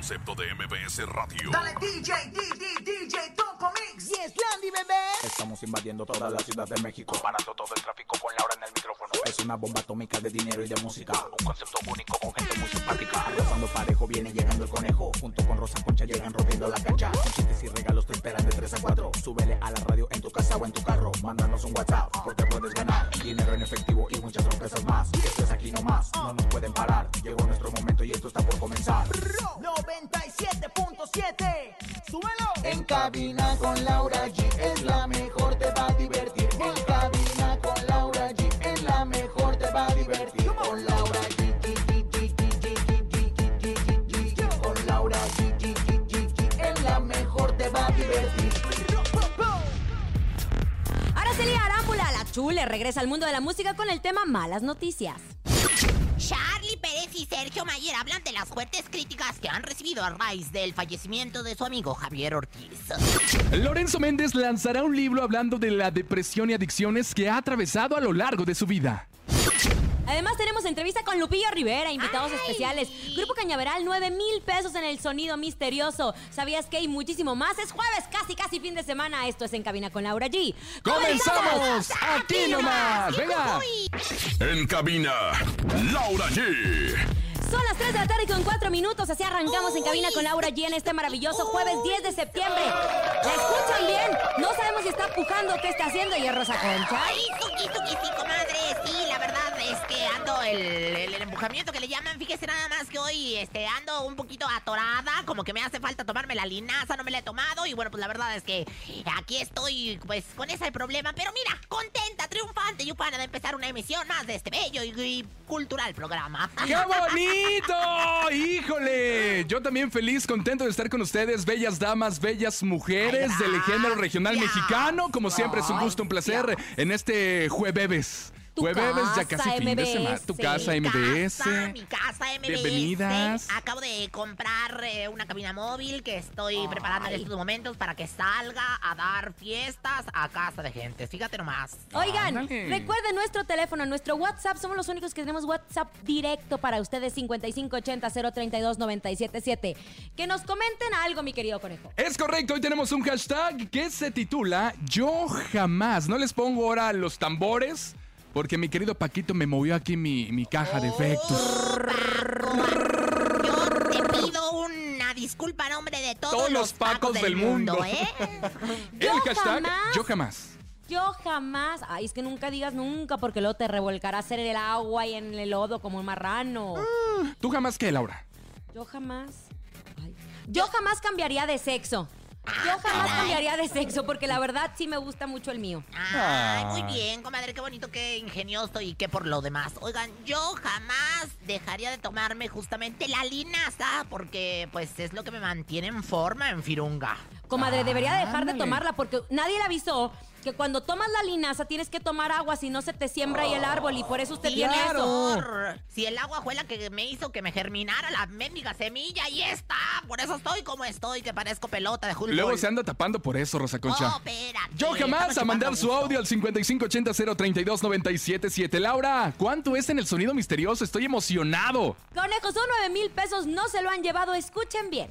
Concepto de MBS Radio. Dale DJ, DJ, DJ, Topo Mix. Yes, Landy, bebé. Estamos invadiendo toda la ciudad de México, parando todo el tráfico con Laura en el micrófono. Es una bomba atómica de dinero y de música, un concepto único con gente muy simpática. Rozando parejo viene llegando el conejo, junto con Rosa Concha llegan rompiendo la cancha. Con chistes y regalos te esperan de 3 a 4. Súbele a la radio en tu casa o en tu carro, mándanos un WhatsApp porque puedes ganar dinero en efectivo y muchas sorpresas más. Esto es aquí nomás, no nos pueden parar. Llegó nuestro momento y esto está por comenzar. 97.7. Súbelo. En cabina con Laura G es la mejor, te va a divertir. En cabina con Laura G es la mejor, te va a divertir. Con Laura G. Con Laura G. Es la mejor, te va a divertir. Ahora Celia Arámbula, la chule, regresa al mundo de la música con el tema Malas Noticias. Y Sergio Mayer hablan de las fuertes críticas que han recibido a raíz del fallecimiento de su amigo Javier Ortiz. Lorenzo Méndez lanzará un libro hablando de la depresión y adicciones que ha atravesado a lo largo de su vida. Además tenemos entrevista con Lupillo Rivera, invitados ¡Ay! especiales. Grupo Cañaveral, 9 mil pesos en el sonido misterioso. ¿Sabías que hay muchísimo más? Es jueves, casi casi fin de semana. Esto es En Cabina con Laura G. ¡Comenzamos! ¡Aquí nomás! ¡Venga! En cabina, Laura G. Son las 3 de la tarde con 4 minutos. Así arrancamos en cabina con Laura G en este maravilloso jueves 10 de septiembre. ¿La escuchan bien? No sabemos si está pujando o qué está haciendo y es Rosa Concha. Ay, tuki, tuki, sí, comadre. Es que ando el, el, el empujamiento que le llaman. Fíjese nada más que hoy este, ando un poquito atorada. Como que me hace falta tomarme la linaza, no me la he tomado. Y bueno, pues la verdad es que aquí estoy pues con ese problema. Pero mira, contenta, triunfante y ufana de empezar una emisión más de este bello y, y cultural programa. ¡Qué bonito! ¡Híjole! Yo también feliz, contento de estar con ustedes, bellas damas, bellas mujeres Ay, del género regional mexicano. Como siempre, es un gusto, un placer en este jueves. Tu Jueves, ya casa, casi fin de semana. MBS. Tu casa, Mi MBS. casa, mi casa MBS. Bienvenidas. Acabo de comprar eh, una cabina móvil que estoy preparando en estos momentos para que salga a dar fiestas a casa de gente. Fíjate nomás. Oigan, Ándale. recuerden nuestro teléfono, nuestro WhatsApp. Somos los únicos que tenemos WhatsApp directo para ustedes, 5580-032-977. Que nos comenten algo, mi querido conejo. Es correcto, hoy tenemos un hashtag que se titula Yo jamás. No les pongo ahora los tambores porque mi querido Paquito me movió aquí mi, mi caja de efectos. Yo te pido una disculpa a nombre de todos, Todos los pacos del mundo. ¿eh? El Yo hashtag jamás. Yo jamás. Yo jamás. Ay, es que nunca digas nunca porque luego te revolcarás en el agua y en el lodo como un marrano. ¿Tú jamás qué, Laura? Yo jamás. Ay. Yo jamás cambiaría de sexo. Yo jamás cambiaría de sexo porque la verdad sí me gusta mucho el mío. Ay, muy Ah. bien, comadre, qué bonito, qué ingenioso y qué por lo demás. Oigan, yo jamás dejaría de tomarme justamente la linaza porque pues es lo que me mantiene en forma en Firunga. Comadre, debería dejar de tomarla porque nadie le avisó que cuando tomas la linaza tienes que tomar agua, si no se te siembra ahí el árbol y por eso usted tiene eso. Si el agua fue la que me hizo que me germinara la mendiga semilla, y está. Por eso estoy como estoy, que parezco pelota de Hulk. Luego se anda tapando por eso, Rosa Concha. Oh, espérate, Yo jamás a mandar su audio al 5580-032-977. Laura, ¿cuánto es en el sonido misterioso? Estoy emocionado. Conejo, son 9 mil pesos, no se lo han llevado, escuchen bien.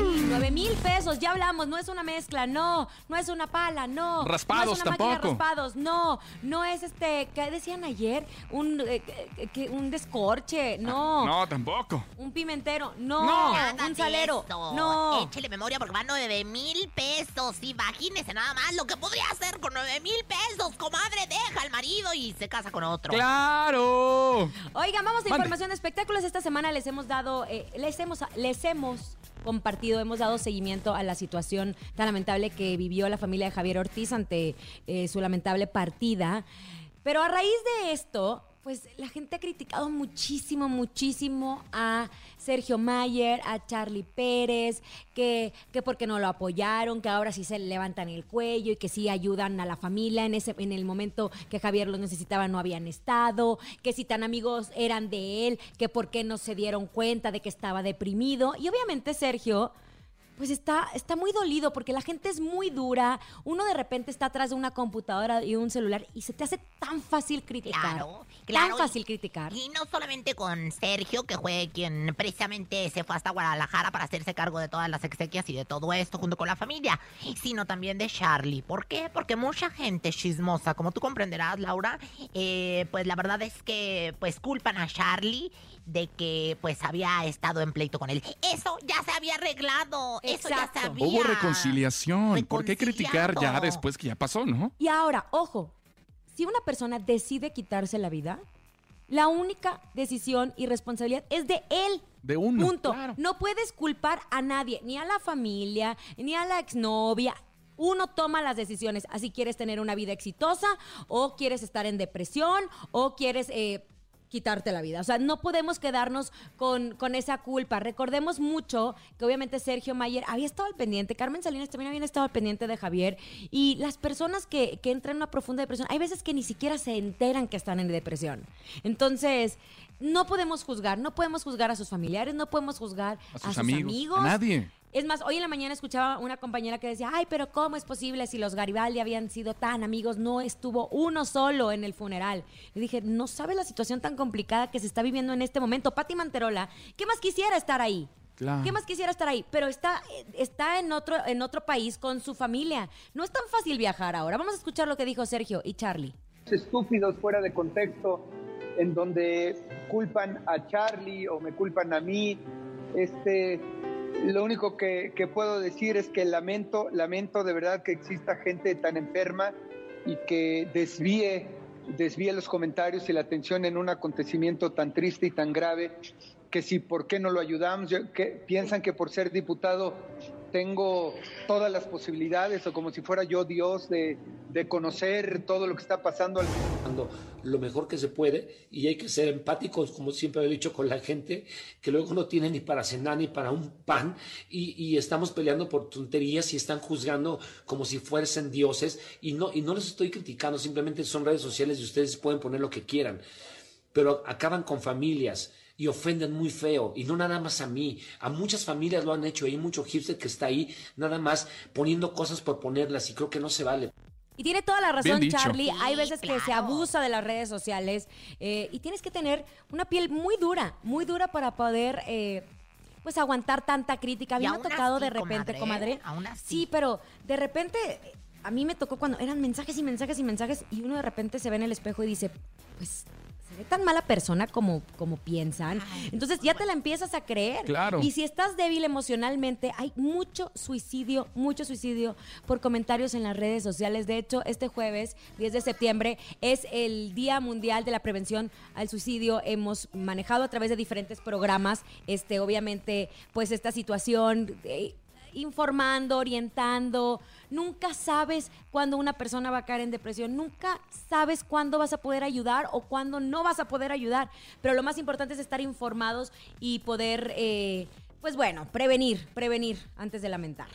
9 mil pesos, ya hablamos, no es una mezcla, no, no es una pala, no. Raspados no es una máquina de tampoco. raspados, no, no es este, ¿qué decían ayer? Un, eh, que- un descorche, no. No, tampoco. Un pimentero, no. No. Nada Un salero, eso. no. Échele memoria porque van 9 mil pesos. Imagínese nada más lo que podría hacer con 9 mil pesos. Comadre, deja al marido y se casa con otro. ¡Claro! Oigan, vamos a Mande. información de espectáculos. Esta semana les hemos dado, eh, les hemos, les hemos compartido, hemos dado seguimiento a la situación tan lamentable que vivió la familia de Javier Ortiz ante eh, su lamentable partida. Pero a raíz de esto, pues la gente ha criticado muchísimo, muchísimo a Sergio Mayer, a Charlie Pérez, que, que porque no lo apoyaron, que ahora sí se levantan el cuello y que sí ayudan a la familia en ese en el momento que Javier los necesitaba no habían estado, que si tan amigos eran de él, que por qué no se dieron cuenta de que estaba deprimido. Y obviamente Sergio pues está, está muy dolido porque la gente es muy dura. Uno de repente está atrás de una computadora y un celular y se te hace tan fácil criticar. Claro, claro. Tan fácil criticar. Y no solamente con Sergio, que fue quien precisamente se fue hasta Guadalajara para hacerse cargo de todas las exequias y de todo esto junto con la familia, sino también de Charlie. ¿Por qué? Porque mucha gente chismosa, como tú comprenderás, Laura, eh, pues la verdad es que pues culpan a Charlie de que pues había estado en pleito con él. Eso ya se había arreglado. Eso ya. Hubo reconciliación. ¿Por qué criticar ya después que ya pasó, no? Y ahora, ojo, si una persona decide quitarse la vida, la única decisión y responsabilidad es de él. De uno. Punto. claro. No puedes culpar a nadie, ni a la familia, ni a la exnovia. Uno toma las decisiones. Así quieres tener una vida exitosa, o quieres estar en depresión, o quieres eh, quitarte la vida. O sea, no podemos quedarnos con, con esa culpa. Recordemos mucho que obviamente Sergio Mayer había estado al pendiente, Carmen Salinas también había estado al pendiente de Javier. Y las personas que, que entran en una profunda depresión, hay veces que ni siquiera se enteran que están en depresión. Entonces, no podemos juzgar, no podemos juzgar a sus familiares, no podemos juzgar A sus, amigos, amigos. a nadie. Es más, hoy en la mañana escuchaba una compañera que decía, ay, pero ¿cómo es posible si los Garibaldi habían sido tan amigos? No estuvo uno solo en el funeral. Le dije, no sabe la situación tan complicada que se está viviendo en este momento. Pati Manterola, ¿qué más quisiera estar ahí? Claro. ¿Qué más quisiera estar ahí? Pero está, está en, otro, en otro país con su familia. No es tan fácil viajar ahora. Vamos a escuchar lo que dijo Sergio y Charlie. estúpidos fuera de contexto en donde culpan a Charlie o me culpan a mí. Este, lo único que, puedo decir es que lamento, lamento de verdad que exista gente tan enferma y que desvíe, desvíe los comentarios y la atención en un acontecimiento tan triste y tan grave que si por qué no lo ayudamos, que piensan que por ser diputado tengo todas las posibilidades o como si fuera yo Dios de, de conocer todo lo que está pasando al lo mejor que se puede y hay que ser empáticos, como siempre he dicho, con la gente que luego no tiene ni para cenar ni para un pan y, y estamos peleando por tonterías y están juzgando como si fuesen dioses y no, y no los estoy criticando, simplemente son redes sociales y ustedes pueden poner lo que quieran, pero acaban con familias y ofenden muy feo, y no nada más a mí, a muchas familias lo han hecho, hay mucho hipster que está ahí nada más poniendo cosas por ponerlas y creo que no se vale. Y tiene toda la razón. Charlie. Sí, Hay veces que se abusa de las redes sociales eh, y tienes que tener una piel muy dura, muy dura para poder, eh, pues, aguantar tanta crítica. A mí Y me ha tocado así, de repente, comadre, comadre. aún así. Sí, pero de repente eh, a mí me tocó cuando eran mensajes y mensajes y mensajes y uno de repente se ve en el espejo y dice, pues. Se ve tan mala persona como, como piensan. Ay, Entonces ya te la empiezas a creer. Claro. Y si estás débil emocionalmente, hay mucho suicidio, mucho suicidio por comentarios en las redes sociales. De hecho, este jueves, 10 de septiembre, es el Día Mundial de la Prevención al Suicidio. Hemos manejado a través de diferentes programas, este, obviamente, pues esta situación. eh, informando, orientando. Nunca sabes cuándo una persona va a caer en depresión. Nunca sabes cuándo vas a poder ayudar o cuándo no vas a poder ayudar. Pero lo más importante es estar informados y poder, eh, pues bueno, prevenir, prevenir antes de lamentar.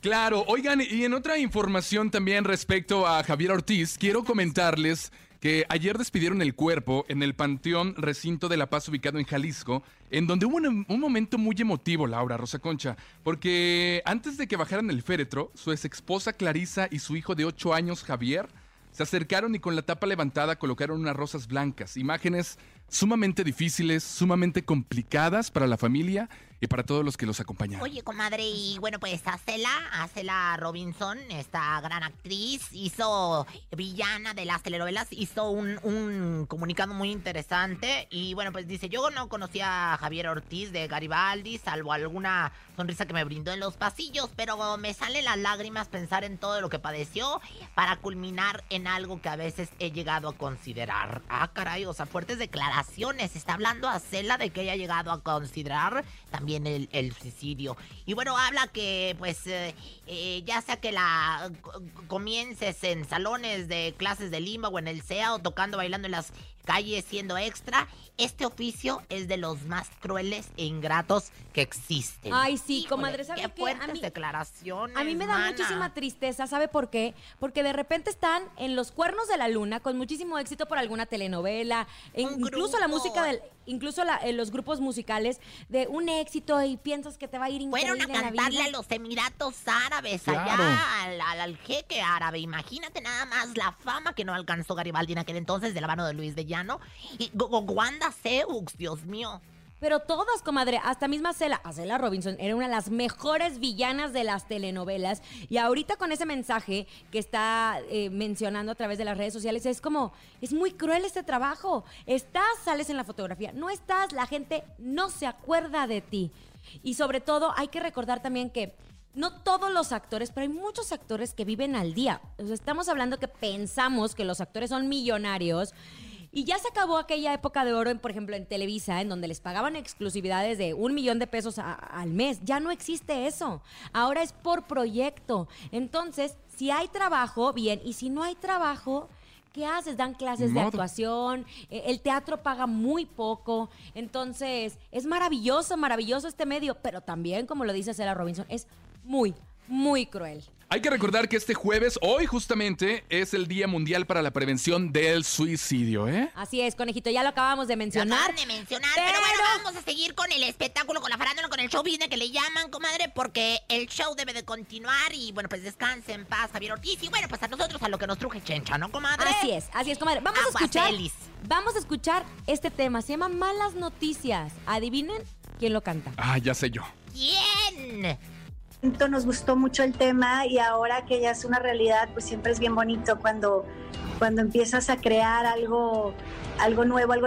Claro, oigan, y en otra información también respecto a Javier Ortiz, quiero comentarles que ayer despidieron el cuerpo en el Panteón Recinto de la Paz ubicado en Jalisco, en donde hubo un, un momento muy emotivo, Laura Rosa Concha, porque antes de que bajaran el féretro, su ex esposa Clarisa y su hijo de 8 años, Javier, se acercaron y con la tapa levantada colocaron unas rosas blancas, imágenes sumamente difíciles, sumamente complicadas para la familia y para todos los que los acompañaron. Oye, comadre, y bueno, pues Acela, Acela Robinson, esta gran actriz, hizo villana de las telenovelas, hizo un, un comunicado muy interesante y bueno, pues dice, yo no conocía a Javier Ortiz de Garibaldi, salvo alguna sonrisa que me brindó en los pasillos, pero me salen las lágrimas pensar en todo lo que padeció para culminar en algo que a veces he llegado a considerar. Ah, caray, o sea, fuertes declaraciones. Está hablando Acela de que haya llegado a considerar también el, el suicidio. Y bueno, habla que pues eh, eh, ya sea que la co- comiences en salones de clases de limba o en el SEA o tocando, bailando en las calles siendo extra, este oficio es de los más crueles e ingratos que existen. Ay, sí, Híjole, comadre, ¿sabe qué qué? fuertes A mí- declaraciones. A mí me da mana. muchísima tristeza, ¿sabe por qué? Porque de repente están en los cuernos de la luna con muchísimo éxito por alguna telenovela, e incluso la música del, incluso la- eh, los grupos musicales de un éxito y piensas que te va a ir increíble Fueron a en la cantarle vida. a los Emiratos Árabes Claro. allá, al, al- al jeque árabe. Imagínate nada más la fama que no alcanzó Garibaldi en aquel entonces de la mano de Luis de Llano. Y Wanda Seux, Dios mío. Pero todas, comadre, hasta misma Cela, Cela Robinson era una de las mejores villanas de las telenovelas. Y ahorita con ese mensaje que está eh, mencionando a través de las redes sociales, es como, es muy cruel este trabajo. Estás, sales en la fotografía. No estás, la gente no se acuerda de ti. Y sobre todo, hay que recordar también que no todos los actores, pero hay muchos actores que viven al día. Estamos hablando que pensamos que los actores son millonarios. Y ya se acabó aquella época de oro, en, por ejemplo, en Televisa, en donde les pagaban exclusividades de un millón de pesos a- al mes. Ya no existe eso. Ahora es por proyecto. Entonces, si hay trabajo, bien. Y si no hay trabajo, ¿qué haces? Dan clases de actuación. eh, El teatro paga muy poco. Entonces, es maravilloso, maravilloso este medio. Pero también, como lo dice Sarah Robinson, es muy, muy cruel. Hay que recordar que este jueves, hoy justamente, es el Día Mundial para la Prevención del Suicidio, ¿eh? Así es, conejito, ya lo acabamos de mencionar. de mencionar, pero... pero- bueno, vamos a seguir con el espectáculo, con la farándula, con el show business que le llaman, comadre, porque el show debe de continuar y bueno, pues descanse en paz, Javier Ortiz. Y bueno, pues a nosotros a lo que nos truje chencha, ¿no, comadre? Así es, así es, comadre. Vamos a escuchar. Elis. Vamos a escuchar este tema. Se llama Malas Noticias. Adivinen quién lo canta. Ah, ya sé yo. ¿Quién? Nos gustó mucho el tema y ahora que ya es una realidad, pues siempre es bien bonito cuando, cuando empiezas a crear algo, algo nuevo, algo,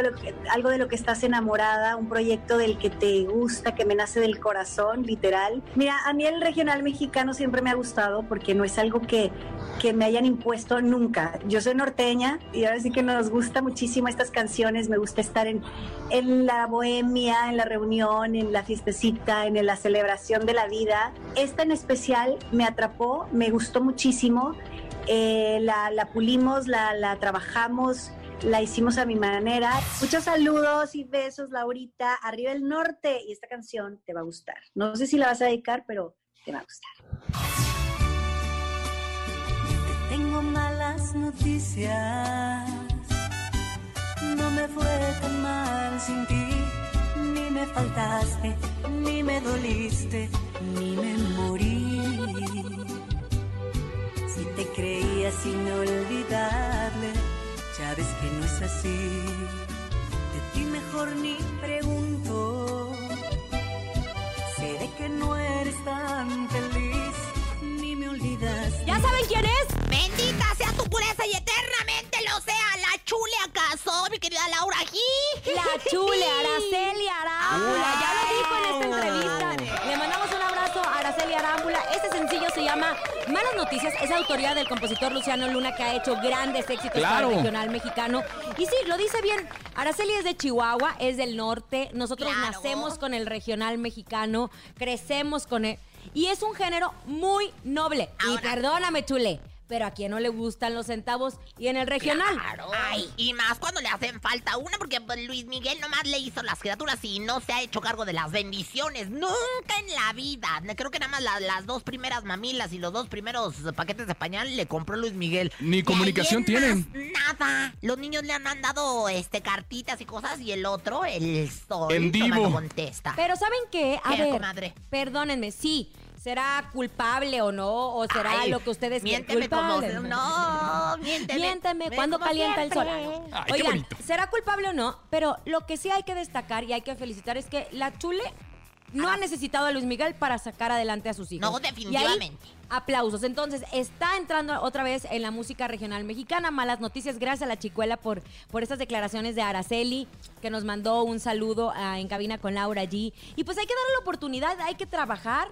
de lo que- estás enamorada, un proyecto del que te gusta, que me nace del corazón, literal. Mira, a mí el regional mexicano siempre me ha gustado porque no es algo que, que me hayan impuesto nunca. Yo soy norteña y ahora sí que nos gusta muchísimo estas canciones, me gusta estar en, en la bohemia, en la reunión, en la fiestecita, en la celebración de la vida. Esta en especial me atrapó, me gustó muchísimo. Eh, la, pulimos, la, la trabajamos, la hicimos a mi manera. Muchos saludos y besos, Laurita. Arriba el norte. Y esta canción te va a gustar. No sé si la vas a dedicar, pero te va a gustar. Tengo malas noticias. No me fue tan mal sin ti. Ni me faltaste, ni me doliste, ni me morí. Si te creías inolvidable, ya ves que no es así. De ti mejor ni pregunto. Sé de que no eres tan feliz, ¿Ya saben quién es? Bendita sea tu pureza y eternamente lo sea la chule acaso, mi querida Laura G. La chule, Araceli Arámbula. Ya lo dijo en esta entrevista. Le mandamos un abrazo a Araceli Arámbula. Este sencillo se llama Malas Noticias. Es autoría del compositor Luciano Luna, que ha hecho grandes éxitos para Claro. el regional mexicano. Y sí, lo dice bien. Araceli es de Chihuahua, es del norte. Nosotros Claro. nacemos con el regional mexicano, crecemos con él. Y es un género muy noble. Y perdóname, chule. Pero a quien no le gustan los centavos y en el regional. Claro. Ay, y más cuando le hacen falta una, porque pues, Luis Miguel nomás le hizo las criaturas y no se ha hecho cargo de las bendiciones. Nunca en la vida. Creo que nada más la- las dos primeras mamilas y los dos primeros paquetes de pañal le compró Luis Miguel. Ni comunicación tienen. más, Nada. Los niños le han mandado este cartitas y cosas y el otro, el sol, En Divo. contesta. Pero ¿saben qué? A ¿Qué, ver, comadre? perdónenme, sí, ¿será culpable o no? ¿O será Ay, lo que ustedes quieran? Miénteme como... No, miénteme. Miénteme, ¿cuándo calienta el sol? Ay, qué Oigan, bonito. ¿será culpable o no? Pero lo que sí hay que destacar y hay que felicitar es que la chule no ha necesitado a Luis Miguel para sacar adelante a sus hijos. No, Y ahí, definitivamente. aplausos. Entonces, está entrando otra vez en la música regional mexicana. Malas noticias, gracias a la chicuela por, por estas declaraciones de Araceli, que nos mandó un saludo ah, en cabina con Laura G. Y pues hay que darle la oportunidad, hay que trabajar.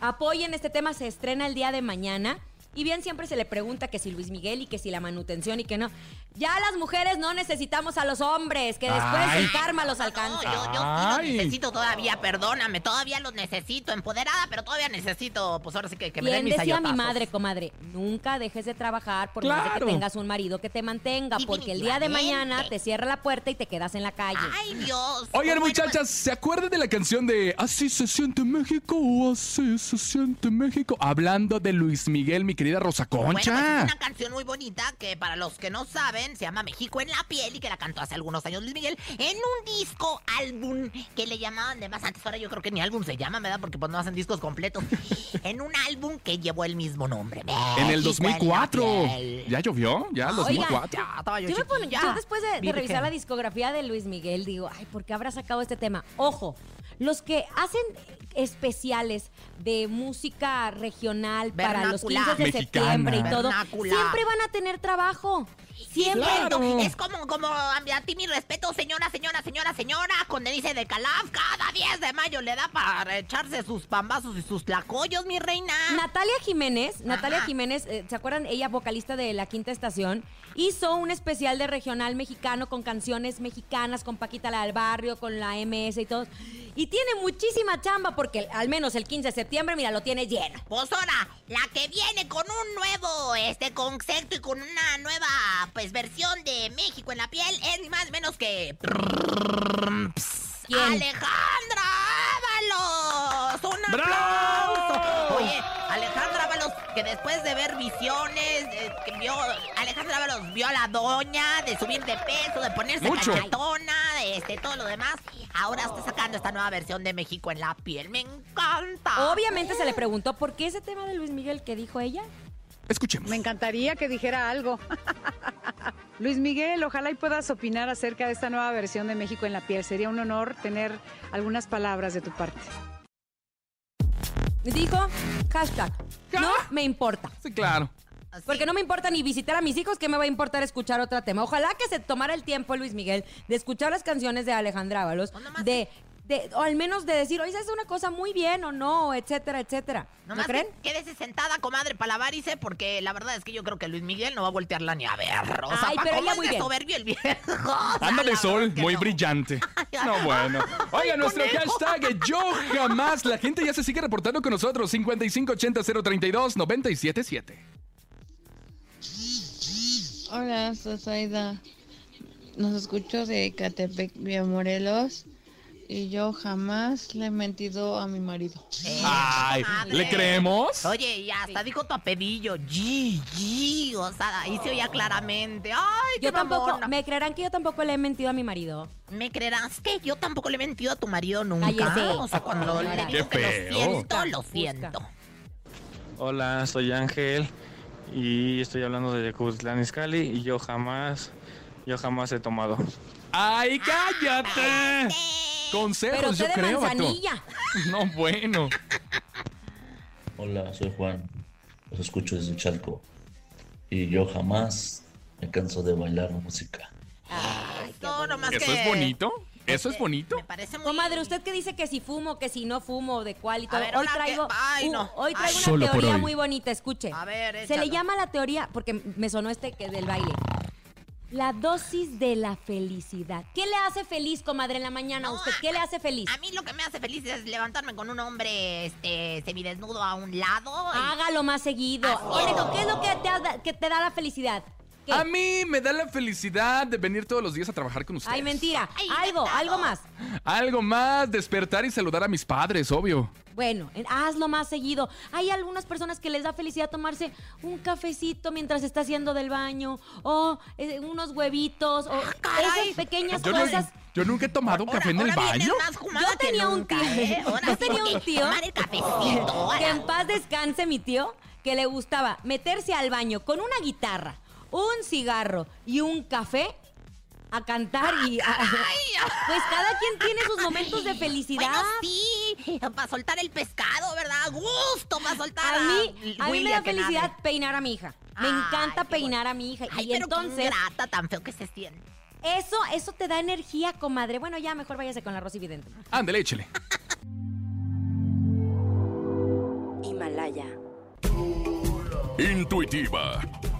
Apoyen este tema, se estrena el día de mañana. Y bien, siempre se le pregunta que si Luis Miguel y que si la manutención y que no. Ya las mujeres no necesitamos a los hombres, que después Ay. el karma los No, alcanza. yo, yo sí los Ay. necesito todavía, perdóname, todavía los necesito, empoderada, pero todavía necesito, pues ahora sí que, que me den Bien mis decía mi ayotazos. madre, comadre, nunca dejes de trabajar por más de que Claro. tengas un marido que te mantenga, porque el día de Definitivamente. mañana te cierra la puerta y te quedas en la calle. Ay, Dios. Oigan, Bueno, muchachas, ¿se acuerdan de la canción de Así se siente México o así se siente México? Hablando de Luis Miguel, mi querida Rosa Bueno, pues es Concha. una canción muy bonita que para los que no saben se llama México en la piel y que la cantó hace algunos años Luis Miguel en un disco álbum que le llamaban de más antes. Ahora yo creo que ni álbum se llama, ¿verdad? Porque pues no hacen discos completos. en un álbum que llevó el mismo nombre. En el México la 2004. piel. ¿Ya llovió? ¿Ya? ¿El Oigan, 2004? Ya, estaba yo Yo, me chiquilla. pon- yo después de, de revisar la discografía de Luis Miguel digo, ay, ¿por qué habrá sacado este tema? Ojo, los que hacen especiales de música regional para los 15 de Mexicana. septiembre y todo, Vernácula. siempre van a tener trabajo. Siempre. Claro. Es como, como a, a ti mi respeto, señora, señora, señora, señora, con Denise de Calaf, cada 10 de mayo le da para echarse sus pambazos y sus tlacoyos, mi reina. Natalia Jiménez, Natalia. Jiménez, eh, ¿se acuerdan? Ella, vocalista de La Quinta Estación, hizo un especial de regional mexicano con canciones mexicanas, con Paquita la del Barrio, con la MS y todo. Y tiene muchísima chamba porque al menos el 15 de septiembre, mira, lo tiene lleno. Pues ahora, la que viene con un nuevo este concepto y con una nueva pues versión de México en la piel es ni más ni menos que ¿Quién? Alejandra Ábalos. Un ¡Bravo! aplauso. Oye, Alejandra Ábalos que después de ver visiones, eh, que vio Alejandra Ábalos vio a la doña de subir de peso, de ponerse Mucho. cachetona, de este todo lo demás, ahora está sacando esta nueva versión de México en la piel. Me encanta. Obviamente se le preguntó por qué ese tema de Luis Miguel que dijo ella. Escuchemos. Me encantaría que dijera algo. Luis Miguel, ojalá y puedas opinar acerca de esta nueva versión de México en la piel. Sería un honor tener algunas palabras de tu parte. Dijo, hashtag, no me importa. Sí, claro. Así. Porque no me importa ni visitar a mis hijos, que me va a importar escuchar otro tema. Ojalá que se tomara el tiempo, Luis Miguel, de escuchar las canciones de Alejandra Ábalos, nomás- de, de, o al menos de decir, oye, es una cosa muy bien o no, etcétera, etcétera. ¿No Nomás creen? que- quédese sentada, comadre, para la varice, porque la verdad es que yo creo que Luis Miguel no va a voltearla ni a ver. O sea, Ay, pero cómo ella es muy bien. soberbio el viejo. La sol, muy no. brillante. No, bueno. Oiga, nuestro conejo. hashtag yo jamás. La gente ya se sigue reportando con nosotros. 5580-032-977. Hola, soy Zaida. Nos escucho de Catepec, Vía Morelos. Y yo jamás le he mentido a mi marido. Eh, Ay, comadre. ¿le creemos? Oye, y hasta dijo tu apellido, G, G, o sea, ahí se oía claramente. Ay, qué Yo tampoco, mamona. me creerán que yo tampoco le he mentido a mi marido. ¿Me creerás que yo tampoco le he mentido a tu marido nunca? Cállese. O sea, cuando le Qué digo que lo siento, lo Busca, siento. Hola, soy Ángel y estoy hablando de Cuauhtlán Izcalli y yo jamás, yo jamás he tomado. ¡Ay, cállate! Consejos, Pero yo de creo. No, bueno. Hola, soy Juan. Los escucho desde Chalco. Y yo jamás me canso de bailar música. No, nomás ¿Eso que- es bonito? ¿Eso es bonito? Me parece muy... Comadre, usted que dice que si fumo, que si no fumo, de cuál y todo. ver, hoy traigo, que- ay, uh, hoy Ay. traigo una teoría hoy. muy bonita, escuche. A ver, Se le échalo. llama la teoría, porque me sonó este que del baile. La dosis de la felicidad. ¿Qué le hace feliz, comadre, en la mañana a No, usted? ¿Qué le hace feliz? A mí lo que me hace feliz es levantarme con un hombre este, semidesnudo a un lado. y- Hágalo más seguido. ¿qué es lo que te, que te da la felicidad? ¿Qué? A mí me da la felicidad de venir todos los días a trabajar con ustedes. Ay, mentira. Ay, algo, inventado. algo más. Algo más, despertar y saludar a mis padres, obvio. Bueno, en- hazlo más seguido. Hay algunas personas que les da felicidad tomarse un cafecito mientras está haciendo del baño, o eh, unos huevitos, o caray. esas pequeñas Yo, no- cosas. yo nunca he tomado Ahora- café en el baño. Yo que tenía un tío. ¿eh? Yo tenía un tío. Tomar el cafecito. Que en paz descanse mi tío, que le gustaba meterse al baño con una guitarra, un cigarro y un café a cantar y a- pues cada quien tiene sus momentos de felicidad. Bueno, sí, para soltar el pescado, ¿verdad? Gusto para soltar A mí, a mí me da a felicidad peinar a mi hija. Me encanta peinar a mi hija. Ay, y pero qué entonces, ingrata, tan feo que se siente. eso, eso te da energía, comadre. Bueno, ya mejor váyase con la Rosy Vidente. Ándale, échele. Himalaya. Intuitiva,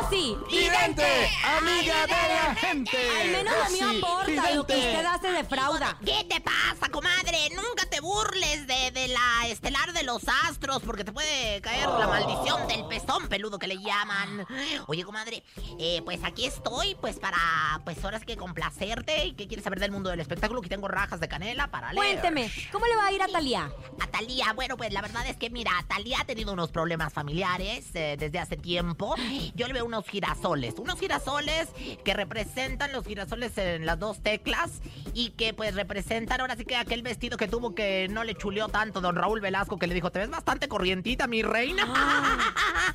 ¡Rosy! ¡Vidente! ¡Amiga de la gente! Al menos lo mío Rosy aporta, lo que Vidente. usted hace defrauda. ¿Qué te pasa, comadre? Nunca te burles de, de la estelar de los astros porque te puede caer la maldición del pezón peludo que le llaman. Oye, comadre, eh, pues aquí estoy, pues para, pues ahora sí que complacerte. ¿Y qué quieres saber del mundo del espectáculo? Que tengo rajas de canela para leer. Cuénteme, ¿cómo le va a ir a Talía? A Talía, bueno, pues la verdad es que mira, Talía ha tenido unos problemas familiares eh, desde hace tiempo. Yo le veo unos girasoles, unos girasoles que representan los girasoles en las dos teclas y que pues representan ahora sí que aquel vestido que tuvo que no le chuleó tanto don Raúl Velasco que le dijo, te ves bastante corrientita, mi reina.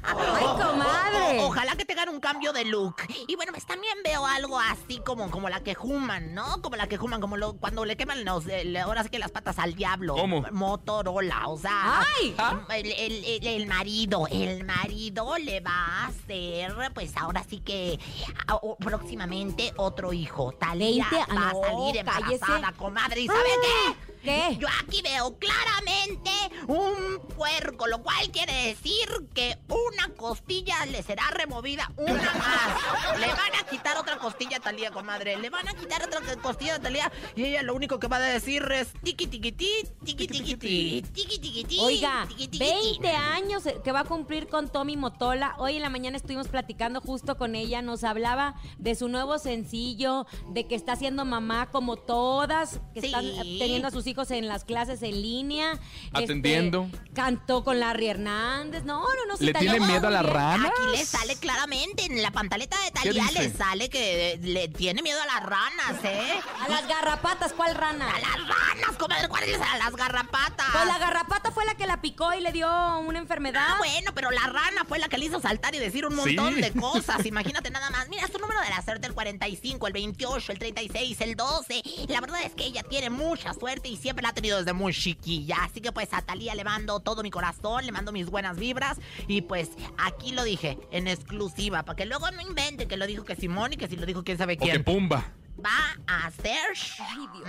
¡Ay, comadre! O- ojalá que tengan un cambio de look. Y bueno, pues también veo algo así como, como la que Human, ¿no? Como la que Human, como lo- cuando le queman los, el- ahora sí que las patas al diablo. ¿Cómo? Motorola, o sea. ¡Ay! El, el- el- el marido, el marido le va a hacer, pues ahora sí que a- o- próximamente otro hijo. Talía 20 va a no, salir embarazada, cállese. comadre. ¿Y sabe Ah, qué? ¿Qué? Yo aquí veo claramente un puerco, lo cual quiere decir que una costilla le será removida, una más. Le van a quitar otra costilla a Talía, comadre. Le van a quitar otra costilla a Talía y ella lo único que va a decir es tiqui tiqui ti, tiqui tiqui ti, tiqui tiqui ti, Oiga, tiqui, tiqui, ti. 20 años que va a cumplir con Tommy Motola. Hoy en la mañana estuvimos platicando justo con ella. Nos hablaba de su nuevo sencillo, de que está siendo mamá como todas, que están Sí. eh, teniendo a sus hijos en las clases en línea. Este, Atendiendo. cantó con Larry Hernández. No, no, no. sí ¿Le tiene miedo a bien. ranas? Aquí le sale claramente en la pantaleta de Talía le sale que eh, le tiene miedo a las ranas, ¿eh? A las garrapatas, ¿cuál rana? A las ranas, comadre, ¿cuáles a las garrapatas? Pues la garrapata fue la que la picó y le dio una enfermedad. Ah, bueno, pero la rana fue la que le hizo saltar y decir un Sí. montón de cosas. Imagínate nada más. Mira, su número de la suerte, el 45, el 28, el 36, el 12. La verdad es que ella tiene mucha suerte y siempre la ha tenido desde muy chiquilla. Así que pues a Talía le mando todo mi corazón, le mando mis buenas vibras. Y pues aquí lo dije, en exclusiva, para que luego no invente que lo dijo que Simón y que si lo dijo quién sabe O que quién. pumba. Va a ser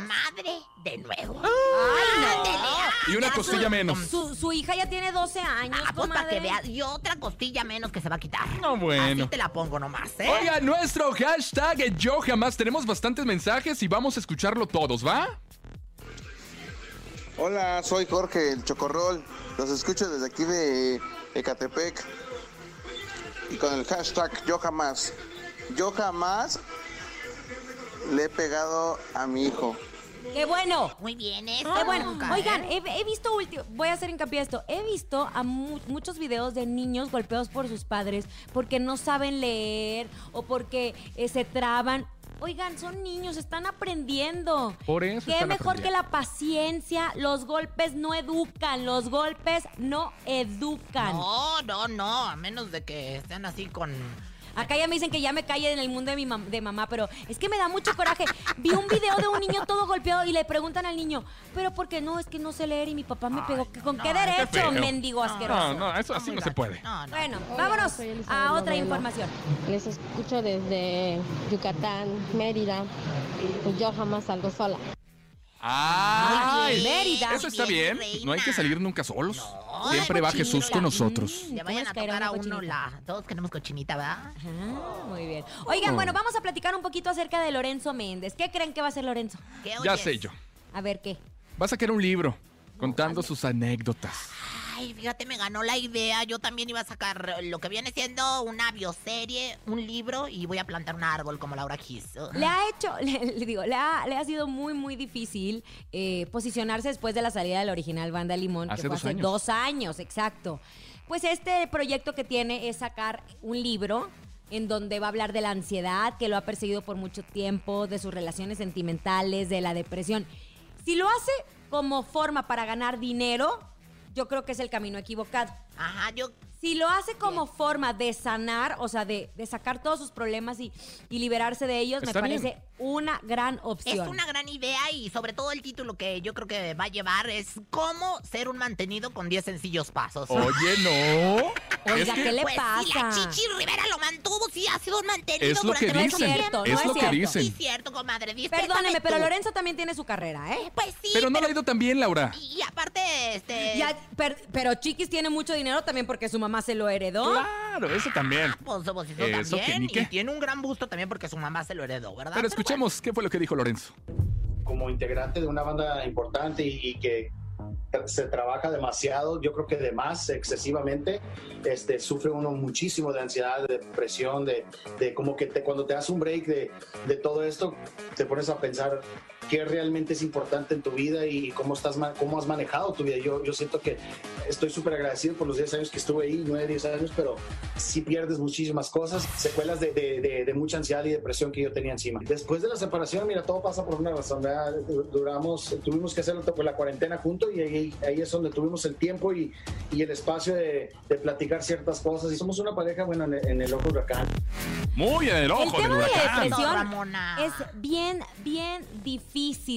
madre de nuevo. Ay, Y una ya costilla su- menos. Su, su hija ya tiene 12 años, Ah, pues para que veas. Y otra costilla menos que se va a quitar. No, bueno. Así te la pongo nomás, ¿eh? Oiga, nuestro hashtag eh, yo jamás tenemos bastantes mensajes y vamos a escucharlo todos, ¿va? Hola, soy Jorge, el Chocorrol. Los escucho desde aquí de Ecatepec. Y con el hashtag yo jamás. Yo jamás le he pegado a mi hijo. ¡Qué bueno! Muy bien, eso. Qué bueno. nunca, Oigan, ¿eh? he, he visto último, voy a hacer hincapié en esto. He visto a mu- muchos videos de niños golpeados por sus padres porque no saben leer o porque eh, se traban. Oigan, son niños, están aprendiendo. Por eso Qué están mejor que la paciencia. Los golpes no educan, los golpes no educan. No, no, no. A menos de que estén así con. Acá ya me dicen que ya me calle en el mundo de mi mam- de mamá, pero es que me da mucho coraje. Vi un video de un niño todo golpeado y le preguntan al niño, pero ¿por qué no? Es que no sé leer y mi papá me pegó. ¿Con qué qué derecho, mendigo asqueroso? No, no, eso así no se puede. No, no. Bueno, vámonos a otra información. Les escucho desde Yucatán, Mérida. y Yo jamás salgo sola. ¡Ay! Muy bien, Mérida. Eso está Bien. No hay que salir nunca solos. No, Siempre ay, va Jesús con nosotros. Que ¿Cómo vayan a tocar a uno la. Todos queremos cochinita, ¿verdad? Ah, muy bien. Oigan, bueno, vamos a platicar un poquito acerca de Lorenzo Méndez. ¿Qué creen que va a ser Lorenzo? ¿Qué Ya oyes? sé yo. A ver, ¿qué? Va a sacar un libro contando sus anécdotas. Ay, fíjate, me ganó la idea. Yo también iba a sacar lo que viene siendo una bioserie, un libro y voy a plantar un árbol como Laura Kiss. Le ha hecho, le, le digo, le ha, le ha sido muy, muy difícil eh, posicionarse después de la salida del original Banda Limón, Hace que fue dos hace años. dos años, exacto. Pues este proyecto que tiene es sacar un libro en donde va a hablar de la ansiedad que lo ha perseguido por mucho tiempo, de sus relaciones sentimentales, de la depresión. Si lo hace como forma para ganar dinero, yo creo que es el camino equivocado. Ajá, yo Si lo hace como forma de sanar, o sea, de, de sacar todos sus problemas y, y liberarse de ellos, Está me bien. parece una gran opción. Es una gran idea y sobre todo el título que yo creo que va a llevar es ¿Cómo ser un mantenido con 10 sencillos pasos? Oye, no. Oiga, Es que- ¿qué le pues pasa? si la Chichi Rivera lo mantuvo, sí ha sido un mantenido Es lo que durante mucho dicen, tiempo. es lo que dicen. Sí, cierto, comadre. Perdóneme, pero. Lorenzo también tiene su carrera, ¿eh? Pues sí, Pero no le ha ido tan bien, Laura. y aparte, este... Ya, per- pero Chiquis tiene mucho dinero también porque su mamá se lo heredó. Claro, eso también. Pues, pues, eso Eso que también. ni qué. Y tiene un gran busto también porque su mamá se lo heredó, ¿verdad? Pero escuchemos qué fue lo que dijo Lorenzo. como integrante de una banda importante y, y que se trabaja demasiado, yo creo que de más, excesivamente, este, sufre uno muchísimo de ansiedad, de depresión, de, de como que te, cuando te das un break de, de todo esto, te pones a pensar qué realmente es importante en tu vida y cómo, estás, cómo has manejado tu vida. Yo, yo siento que estoy súper agradecido por los 10 años que estuve ahí, 9, 10 años, pero sí pierdes muchísimas cosas, secuelas de, de- de- de mucha ansiedad y depresión que yo tenía encima. Después de la separación, mira, todo pasa por una razón, ¿verdad? Duramos, tuvimos que hacerlo con la cuarentena juntos y ahí, ahí es donde tuvimos el tiempo y, y el espacio de, de platicar ciertas cosas. Y somos una pareja, bueno, en, el- en el ojo huracán. Muy en el El ojo del tema de huracán. depresión es bien, bien difícil,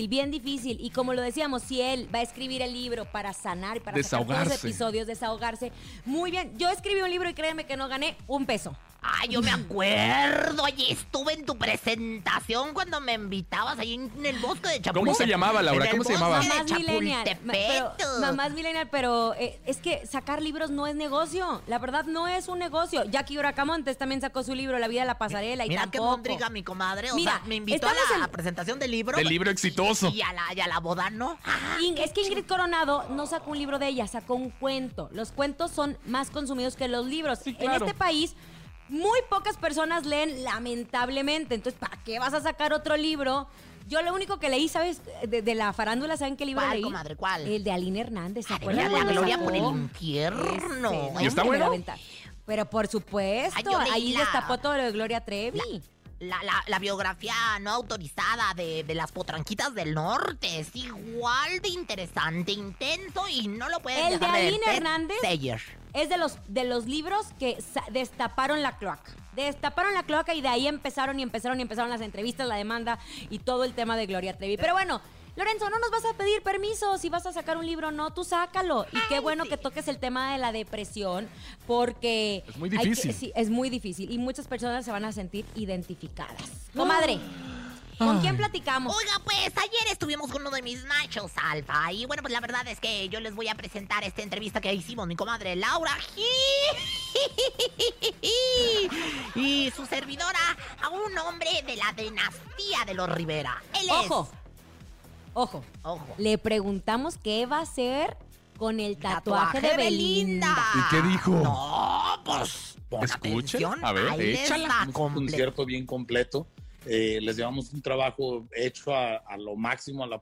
bien difícil. Y como lo decíamos, si él va a escribir el libro para sanar, para sacar todos los episodios, desahogarse, muy bien. Yo escribí un libro y créeme que no gané un peso. Ay, yo me acuerdo, oye, estuve en tu presentación cuando me invitabas ahí en el bosque de Chapultepec. ¿Cómo se llamaba, Laura? ¿Cómo se llamaba? Mamás millennial. Pero- mamás millennial, pero eh, es que sacar libros no es negocio. La verdad no es un negocio. Jackie Huracamontes también sacó su libro La vida de la pasarela y Mira qué tampoco. mondriga mi comadre, o Mira, sea, me invitó a la en- presentación del libro. Del libro exitoso. Y a la, y a la boda, ¿no? In- es que Ingrid Coronado no sacó un libro de ella, sacó un cuento. Los cuentos son más consumidos que los libros. En claro. este país, muy pocas personas leen, lamentablemente. Entonces, ¿para qué vas a sacar otro libro? Yo lo único que leí, ¿sabes? De, de la farándula, ¿saben qué libro ¿Cuál, leí? comadre, cuál? El de Aline Hernández, ¿se Ay, acuerdan la cuando gloria sacó? por el infierno. Ese, ¿Y está bueno? la venta- Pero por supuesto, Ay, yo leí ahí la- destapó todo lo de Gloria Trevi. La, la- la biografía no autorizada de, de las potranquitas del norte es igual de interesante, intenso y no lo puedes El de dejar Aline ver. Hernández Seller. Es de los, de los libros que destaparon la cloaca. Destaparon la cloaca y de ahí empezaron y empezaron y empezaron las entrevistas, la demanda y todo el tema de Gloria Trevi. Pero bueno, Lorenzo, no nos vas a pedir permiso si vas a sacar un libro, no, tú sácalo. Y qué bueno que toques el tema de la depresión, porque... Es muy que- difícil. sí, es muy difícil y muchas personas se van a sentir identificadas. Comadre, ¿con quién platicamos? Oiga, pues ayer estuvimos con uno de mis machos alfa. Y bueno, pues la verdad es que yo les voy a presentar esta entrevista que hicimos mi comadre Laura y su servidora a un hombre de la dinastía de los Rivera. Él es. Ojo, ojo, Ojo. le preguntamos qué va a hacer con el tatuaje, Tatuaje de de Belinda. ¿Y qué dijo? No, pues. Escuchen, atención, a ver, échala. un concierto bien completo. Eh, les llevamos un trabajo hecho a, a lo máximo, a la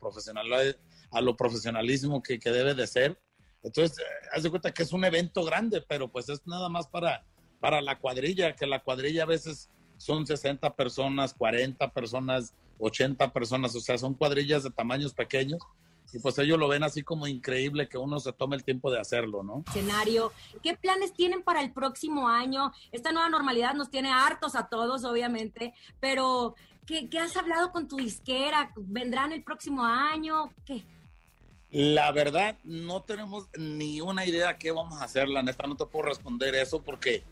a lo profesionalismo que, que debe de ser. Entonces, eh, haz de cuenta que es un evento grande, pero pues es nada más para, para la cuadrilla, que la cuadrilla a veces son 60 personas, 40 personas, 80 personas, o sea, son cuadrillas de tamaños pequeños. Y pues ellos lo ven así como increíble que uno se tome el tiempo de hacerlo, ¿no? escenario. ¿Qué planes tienen para el próximo año? Esta nueva normalidad nos tiene hartos a todos, obviamente, pero ¿qué, qué has hablado con tu disquera? ¿Vendrán el próximo año? ¿Qué? La verdad, no tenemos ni una idea qué vamos a hacer. La neta, no te puedo responder eso porque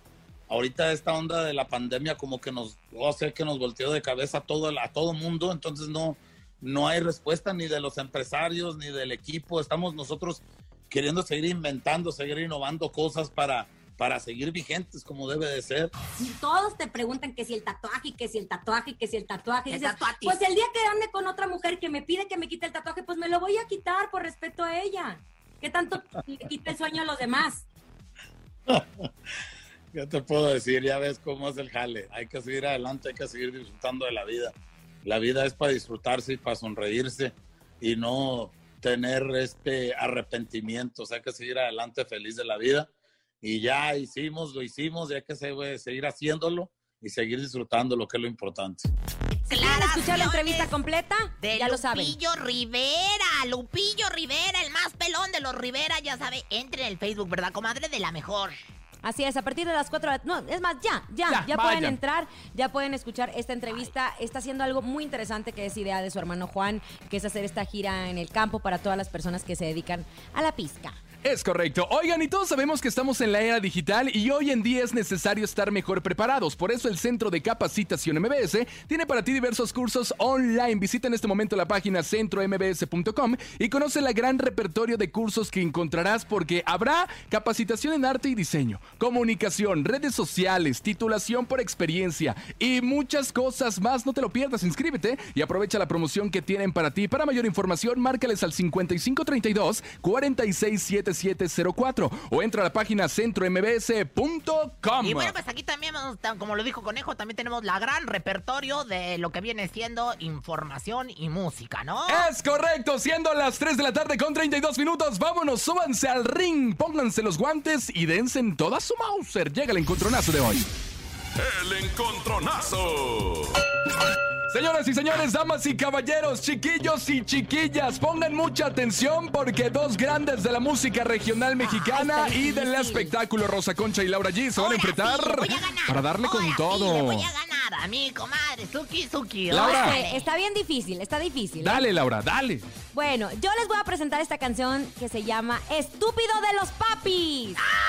ahorita esta onda de la pandemia como que nos, o sea, que nos volteó de cabeza a todo, a todo mundo. Entonces no, no hay respuesta ni de los empresarios ni del equipo. Estamos nosotros queriendo seguir inventando, seguir innovando cosas para, para seguir vigentes como debe de ser. Si todos te preguntan que si el tatuaje, que si el tatuaje, que si el tatuaje, El dices, pues el día que ande con otra mujer que me pide que me quite el tatuaje, pues me lo voy a quitar por respeto a ella. ¿Qué tanto le quita el sueño a los demás? ¿Qué te puedo decir? Ya ves cómo es el jale. Hay que seguir adelante, hay que seguir disfrutando de la vida. La vida es para disfrutarse y para sonreírse y no tener este arrepentimiento. O sea, hay que seguir adelante feliz de la vida. Y ya hicimos, lo hicimos, y hay que se- seguir haciéndolo y seguir disfrutando lo que es lo importante. quieren escuchar la entrevista completa, De ya lo saben. Lupillo Rivera, Lupillo Rivera, el más pelón de los Rivera, ya sabe, entre en el Facebook, ¿verdad, comadre? De la mejor. Así es, a partir de las 4 de la... No, es más, ya, ya, ya, Ya, pueden entrar, ya pueden escuchar esta entrevista. Está haciendo algo muy interesante que es idea de su hermano Juan, que es hacer esta gira en el campo para todas las personas que se dedican a la pizca. Es correcto. Oigan, y todos sabemos que estamos en la era digital y hoy en día es necesario estar mejor preparados. Por eso el Centro de Capacitación MBS tiene para ti diversos cursos online. Visita en este momento la página centrombs.com y conoce la gran repertorio de cursos que encontrarás porque habrá capacitación en arte y diseño, comunicación, redes sociales, titulación por experiencia y muchas cosas más. No te lo pierdas, inscríbete y aprovecha la promoción que tienen para ti. Para mayor información, márcales al 5532 467704 o entra a la página centrombs.com. Y bueno, pues aquí también, como lo dijo Conejo, también tenemos la gran repertorio de lo que viene siendo información y música, ¿no? Es correcto, siendo las 3 de la tarde con 32 minutos, vámonos, súbanse al ring, pónganse los guantes y dense en toda su Mauser. Llega el encontronazo de hoy. El encontronazo. Señoras y señores, damas y caballeros, chiquillos y chiquillas, pongan mucha atención porque dos grandes de la música regional mexicana y del espectáculo Rosa Concha y Laura G se van a enfrentar para darle con Le todo. voy a ganar a mi comadre, Suki Suki. Laura. Está bien difícil, está difícil. ¿eh? Dale, Laura, dale. Bueno, yo les voy a presentar esta canción que se llama Estúpido de los Papis. ¡Ay,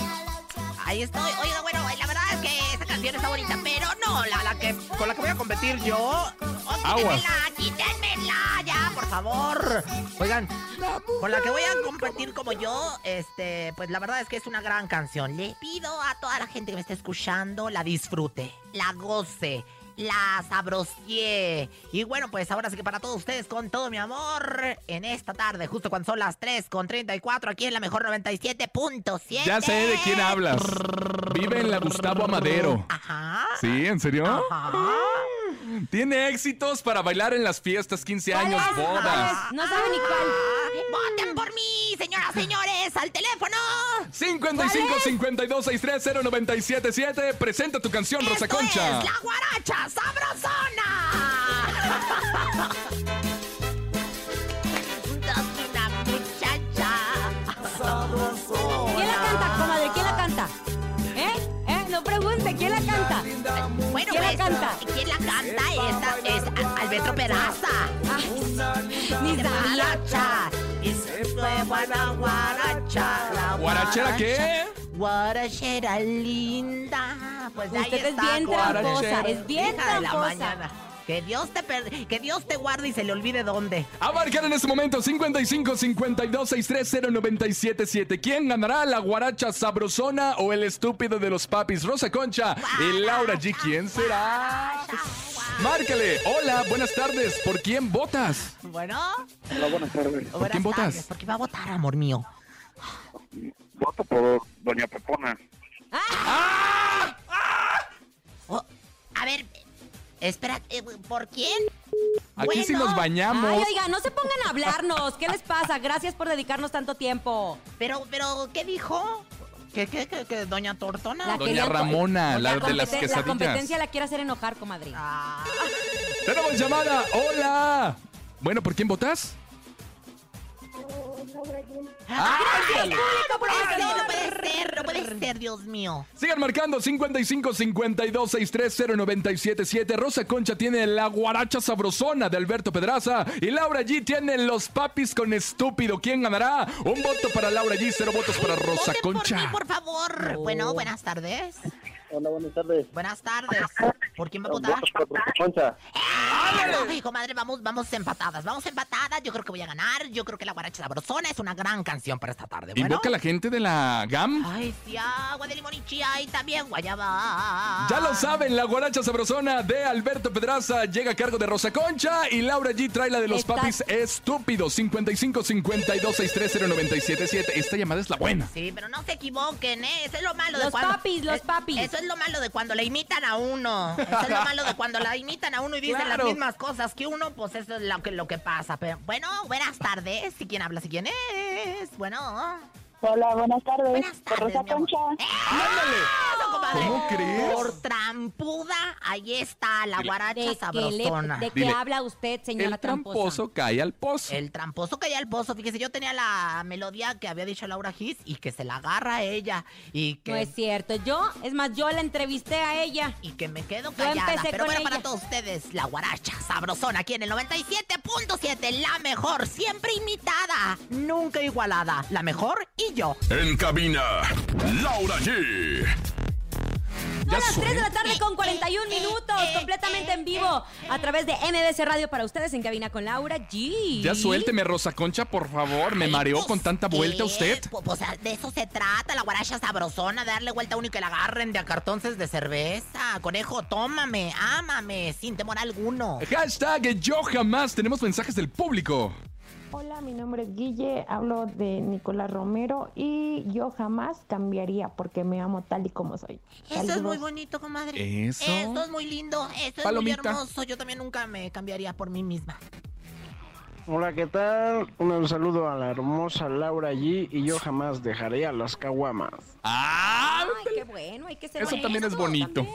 Ahí estoy. Oiga, bueno, la verdad es que esta canción está bonita, pero no, la, la que con la que voy a competir yo. Oh, Aguas. quítenmela, quítenmela, ya, por favor. Oigan, con la que voy a competir como yo, este, pues la verdad es que es una gran canción. Le pido a toda la gente que me esté escuchando la disfrute, la goce. La sabrosié. Y bueno, pues ahora sí que para todos ustedes, con todo mi amor, en esta tarde, justo cuando son las 3 con 34, aquí en la mejor 97.7. Ya sé de quién hablas. Vive en la Gustavo Amadero. Ajá. ¿Sí? ¿En serio? Ajá. Tiene éxitos para bailar en las fiestas, 15 años, bodas. No sabe ni cuál. ¡Voten por mí, señoras, señores! ¡Al teléfono! 55 52 630 977 Presenta tu canción, Rosa Concha. ¡Es la guaracha sabrosona! Una muchacha sabrosona. ¿Quién la canta, comadre? ¿Quién la canta? ¿Eh? ¿Eh? No pregunte, ¿quién la canta? Bueno, ¿Quién la pues, canta? ¿Quién la canta? Esta es Alberto Peraza. Ni sabía. Guaracha. la ¿Guarachera qué? Guarachera linda. Pues ahí Usted es está, bien guarachera. tramposa, es bien Hija de la tramposa. mañana. Que Dios te per- que Dios te guarde y se le olvide dónde. A marcar en este momento 55 52 630 977 ¿Quién ganará la guaracha sabrosona o el estúpido de los papis? Rosa Concha y Laura G. ¿Quién será? Márcale. Hola, buenas tardes. ¿Por quién votas? Bueno. Hola, buenas tardes. ¿Por quién votas? ¿Por qué va a votar, amor mío? Voto por Doña Pepona. Oh, a ver, espera, eh, ¿por quién? Aquí sí Bueno. nos bañamos. Ay, oiga, no se pongan a hablarnos. ¿Qué les pasa? Gracias por dedicarnos tanto tiempo. Pero, pero, ¿qué dijo? ¿Qué, qué, qué, qué, doña Tortona? La Doña Ramona, la de las competen- La quesadillas. competencia la quiere hacer enojar, comadre. Ah. Tenemos llamada. Hola. Bueno, ¿por quién votas? ¡Ay, público, por Ay, favor! no puede ser, no puede ser, Dios mío. Sigan marcando 55 52 630 977 Rosa Concha tiene la guaracha sabrosona de Alberto Pedraza. Y Laura G tiene los papis con estúpido. ¿Quién ganará? Un voto para Laura G, cero votos para Rosa Voten por mí, Concha. por favor. Bueno, buenas tardes. Hola, buenas tardes. Buenas tardes. ¿Por quién va a votar? Votos por Rosa Concha. ¡Ay, Ay, comadre, vamos, vamos empatadas, vamos empatadas. Yo creo que voy a ganar. Yo creo que la guaracha sabrosona es una gran canción para esta tarde. Bueno. Invoca a la gente de la GAM. Ay, sí, agua de limón y chía y también guayaba. Ya lo saben, la guaracha sabrosona de Alberto Pedraza llega a cargo de Rosa Concha y Laura G trae la de los papis estúpidos. 55 52 630 977. Esta llamada es la buena. Sí, pero no se equivoquen, ¿eh? Eso es lo malo de Los cuando... papis, los papis. Eso es lo malo de cuando le imitan a uno. Eso es lo malo de cuando la imitan a uno y dicen Claro. las mismas cosas que uno, pues eso es lo que, lo que pasa. Pero bueno, buenas tardes. ¿Y quién habla? ¿Y quién es? Bueno. Hola, buenas tardes. Buenas tardes, Rosa. Concha. Eso, comadre. ¿Cómo crees? Por trampuda, ahí está la guaracha ¿De qué, le- sabrosona. de qué Dile, habla usted, señora El tramposa? tramposo cae al pozo. El tramposo que ya el pozo, fíjese, yo tenía la melodía que había dicho Laura Gis y que se la agarra a ella y que No es cierto. Yo, es más, yo la entrevisté a ella. y que me quedo Yo callada. empecé Pero con bueno, para todos ustedes, la guaracha sabrosona aquí en el 97.7, la mejor, siempre imitada, nunca igualada, la mejor y En cabina, Laura G. Son las 3 de la tarde con 41 minutos, completamente en vivo, a través de MBC Radio para ustedes en cabina con Laura G. Ya suélteme, Rosa Concha, por favor. Me mareó pues, con tanta vuelta ¿qué? usted. Pues, pues, de eso se trata, la guaracha sabrosona, de darle vuelta a uno y que la agarren de a cartonces de cerveza. Conejo, tómame, ámame, sin temor alguno. Hashtag yo jamás. Tenemos mensajes del público. Hola, mi nombre es Guille, hablo de Nicolás Romero y yo jamás cambiaría porque me amo tal y como soy. Eso es muy bonito, comadre. Eso. Eso es muy lindo, eso es muy hermoso. Yo también nunca me cambiaría por mí misma. Hola, ¿qué tal? Un saludo a la hermosa Laura G y yo jamás dejaré a las caguamas. ¡Ah! Ay, qué bueno, hay que ser Eso bueno también es bonito.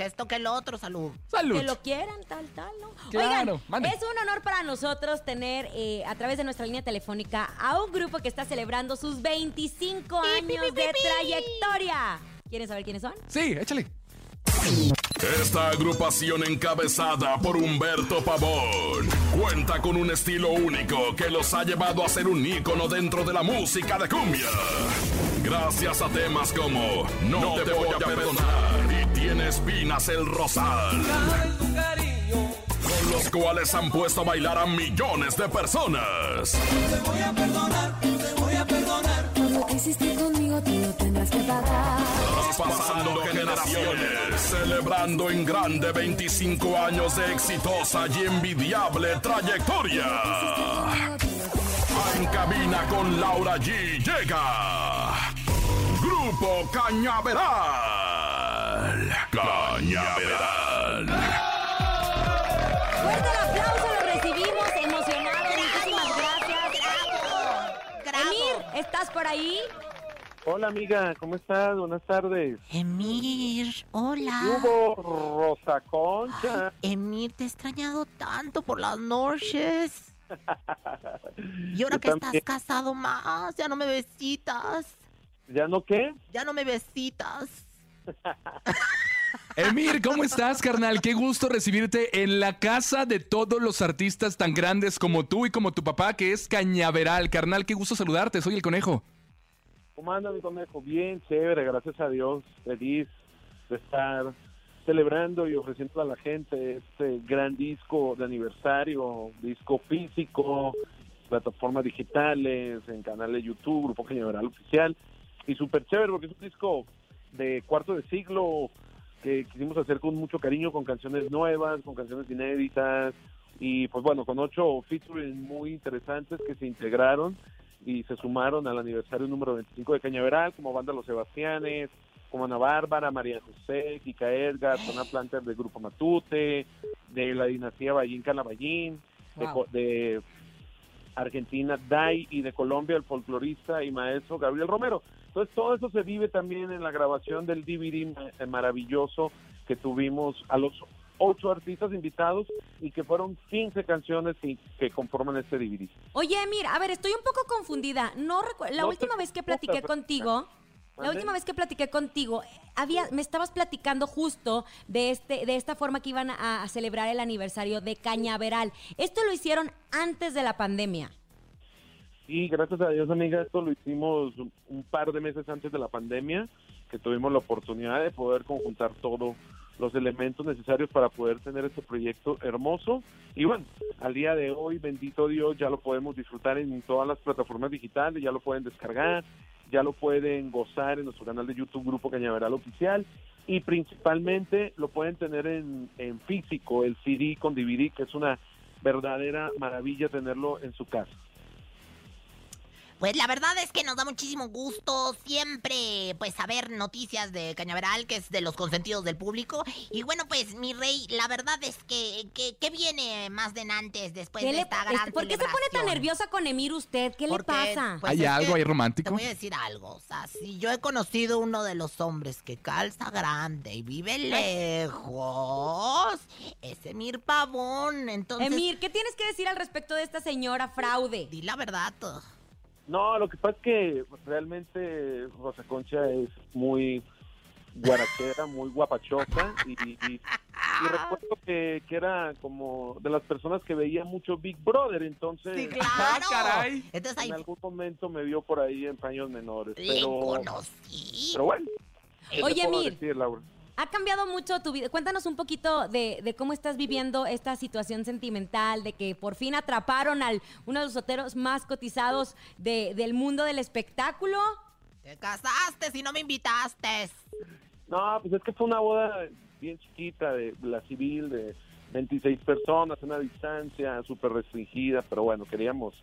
Que esto que el otro, salud. Salud. Que lo quieran, tal, tal, ¿no? Claro, Oigan, mande. es un honor para nosotros tener eh, a través de nuestra línea telefónica a un grupo que está celebrando sus 25 años de trayectoria. ¿Quieren saber quiénes son? Sí, échale. Esta agrupación encabezada por Humberto Pavón cuenta con un estilo único que los ha llevado a ser un ícono dentro de la música de cumbia. Gracias a temas como No, te, voy, a perdonar Tiene espinas el rosal. Con los cuales han puesto a bailar a millones de personas. Por lo que hiciste conmigo, tú lo tendrás que pagar. Traspasando generaciones, celebrando en grande 25 años de exitosa y envidiable trayectoria. En cabina con Laura G llega Grupo Cañaveral. Cañaveral. Fuerte el aplauso, lo recibimos emocionados. Muchísimas gracias. Emir, ¿estás por ahí? Hola, amiga, ¿cómo estás? Buenas tardes. Emir, hola. ¿Qué hubo, Rosa Concha? Emir, te he extrañado tanto por las noches. Y ahora Yo que estás casado más, ya no me besitas. ¿Ya no qué? Ya no me besitas. Emir, ¿cómo estás, carnal? Qué gusto recibirte en la casa de todos los artistas tan grandes como tú y como tu papá, que es Cañaveral. Carnal, qué gusto saludarte. Soy el conejo. ¿Cómo anda mi conejo? Bien, chévere, gracias a Dios. Feliz de estar celebrando y ofreciendo a la gente este gran disco de aniversario, disco físico, plataformas digitales, en canal de YouTube, Grupo Cañaveral Oficial. Y súper chévere porque es un disco de cuarto de siglo que quisimos hacer con mucho cariño, con canciones nuevas, con canciones inéditas y pues bueno, con ocho features muy interesantes que se integraron y se sumaron al aniversario número 25 de Cañaveral, como Banda Los Sebastianes, como Ana Bárbara, María José, Kika Edgar, Zona Planter del Grupo Matute, de la dinastía Ballín Canaballín, de, Wow. co- de Argentina Dai y de Colombia el folclorista y maestro Gabriel Romero. Entonces todo eso se vive también en la grabación del DVD eh, maravilloso que tuvimos a los ocho artistas invitados y que fueron 15 canciones y que conforman este DVD. Oye, Emir, a ver, estoy un poco confundida. No recu- La No última vez que platiqué contigo, la última vez que platiqué contigo, había, me estabas platicando justo de este, de esta forma que iban a, a celebrar el aniversario de Cañaveral. Esto lo hicieron antes de la pandemia. Y gracias a Dios, amiga, esto lo hicimos un- par de meses antes de la pandemia, que tuvimos la oportunidad de poder conjuntar todo los elementos necesarios para poder tener este proyecto hermoso. Y bueno, al día de hoy, bendito Dios, ya lo podemos disfrutar en todas las plataformas digitales, ya lo pueden descargar, ya lo pueden gozar en nuestro canal de YouTube Grupo Cañaveral Oficial y principalmente lo pueden tener en, en físico, el CD con DVD, que es una verdadera maravilla tenerlo en su casa. Pues la verdad es que nos da muchísimo gusto siempre pues saber noticias de Cañaveral, que es de los consentidos del público. Y bueno, pues mi rey, la verdad es que ¿qué viene más de antes después de le- esta este, gran ¿Por qué se pone tan nerviosa con Emir usted? ¿Qué le pasa? pues, ¿Hay algo ahí romántico? Te voy a decir algo, o sea, si yo he conocido uno de los hombres que calza grande y vive lejos, es Emir Pavón, entonces... Emir, ¿qué tienes que decir al respecto de esta señora fraude? Di la verdad. No, lo que pasa es que realmente Rosa Concha es muy guarachera, muy guapachosa y, y- y recuerdo que, que era como de las personas que veía mucho Big Brother, entonces Sí, claro. Entonces ahí en algún momento me vio por ahí en paños menores, pero, conocí. pero bueno. ¿qué te Oye, Mir. decir, Laura? ¿Ha cambiado mucho tu vida? Cuéntanos un poquito de, de cómo estás viviendo esta situación sentimental, de que por fin atraparon al uno de los soteros más cotizados de- del mundo del espectáculo. Te casaste si no me invitaste. No, pues es que fue una boda bien chiquita de la civil de 26 personas, una distancia súper restringida, pero bueno, queríamos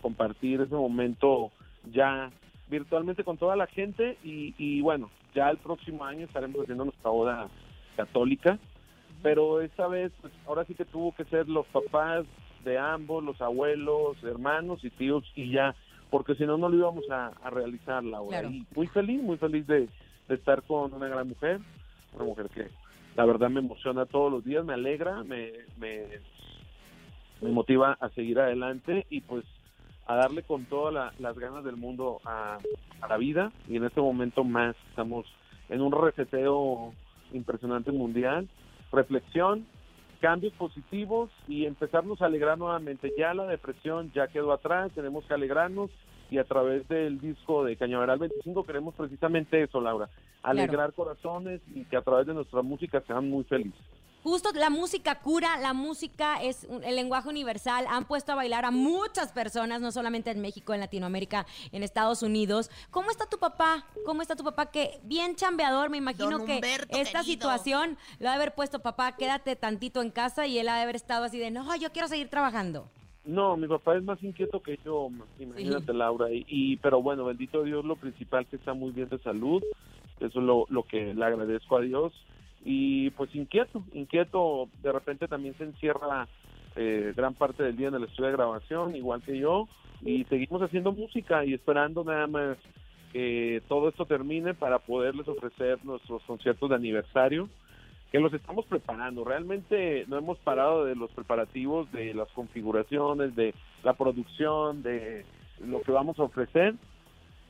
compartir ese momento ya virtualmente con toda la gente y, y bueno, ya el próximo año estaremos haciendo nuestra boda católica, pero esta vez, pues ahora sí que tuvo que ser los papás de ambos, los abuelos, hermanos y tíos y ya, porque si no, no lo íbamos a, a realizar, Laura. Claro. Y muy feliz, muy feliz de, de estar con una gran mujer, una mujer que la verdad me emociona todos los días, me alegra, me, me, me motiva a seguir adelante y pues a darle con todas la- las ganas del mundo a, a la vida y en este momento más estamos en un reseteo impresionante mundial, reflexión, cambios positivos y empezarnos a alegrar nuevamente. Ya la depresión ya quedó atrás, tenemos que alegrarnos y a través del disco de Cañaveral 25 queremos precisamente eso, Laura, alegrar corazones y que a través de nuestra música sean muy felices. Justo la música cura, la música es un- el lenguaje universal. Han puesto a bailar a muchas personas, no solamente en México, en Latinoamérica, en Estados Unidos. ¿Cómo está tu papá? ¿Cómo está tu papá? Que bien chambeador, me imagino Don que Humberto, esta querido. situación lo ha de haber puesto, papá, quédate tantito en casa y él ha de haber estado así de, no, yo quiero seguir trabajando. No, mi papá es más inquieto que yo, imagínate Laura, y, y- pero bueno, bendito Dios, lo principal que está muy bien de salud, eso es lo, lo que le agradezco a Dios, y pues inquieto, inquieto, de repente también se encierra eh, gran parte del día en el estudio de grabación, igual que yo, y seguimos haciendo música y esperando nada más que todo esto termine para poderles ofrecer nuestros conciertos de aniversario que los estamos preparando. Realmente no hemos parado de los preparativos, de las configuraciones, de la producción, de lo que vamos a ofrecer.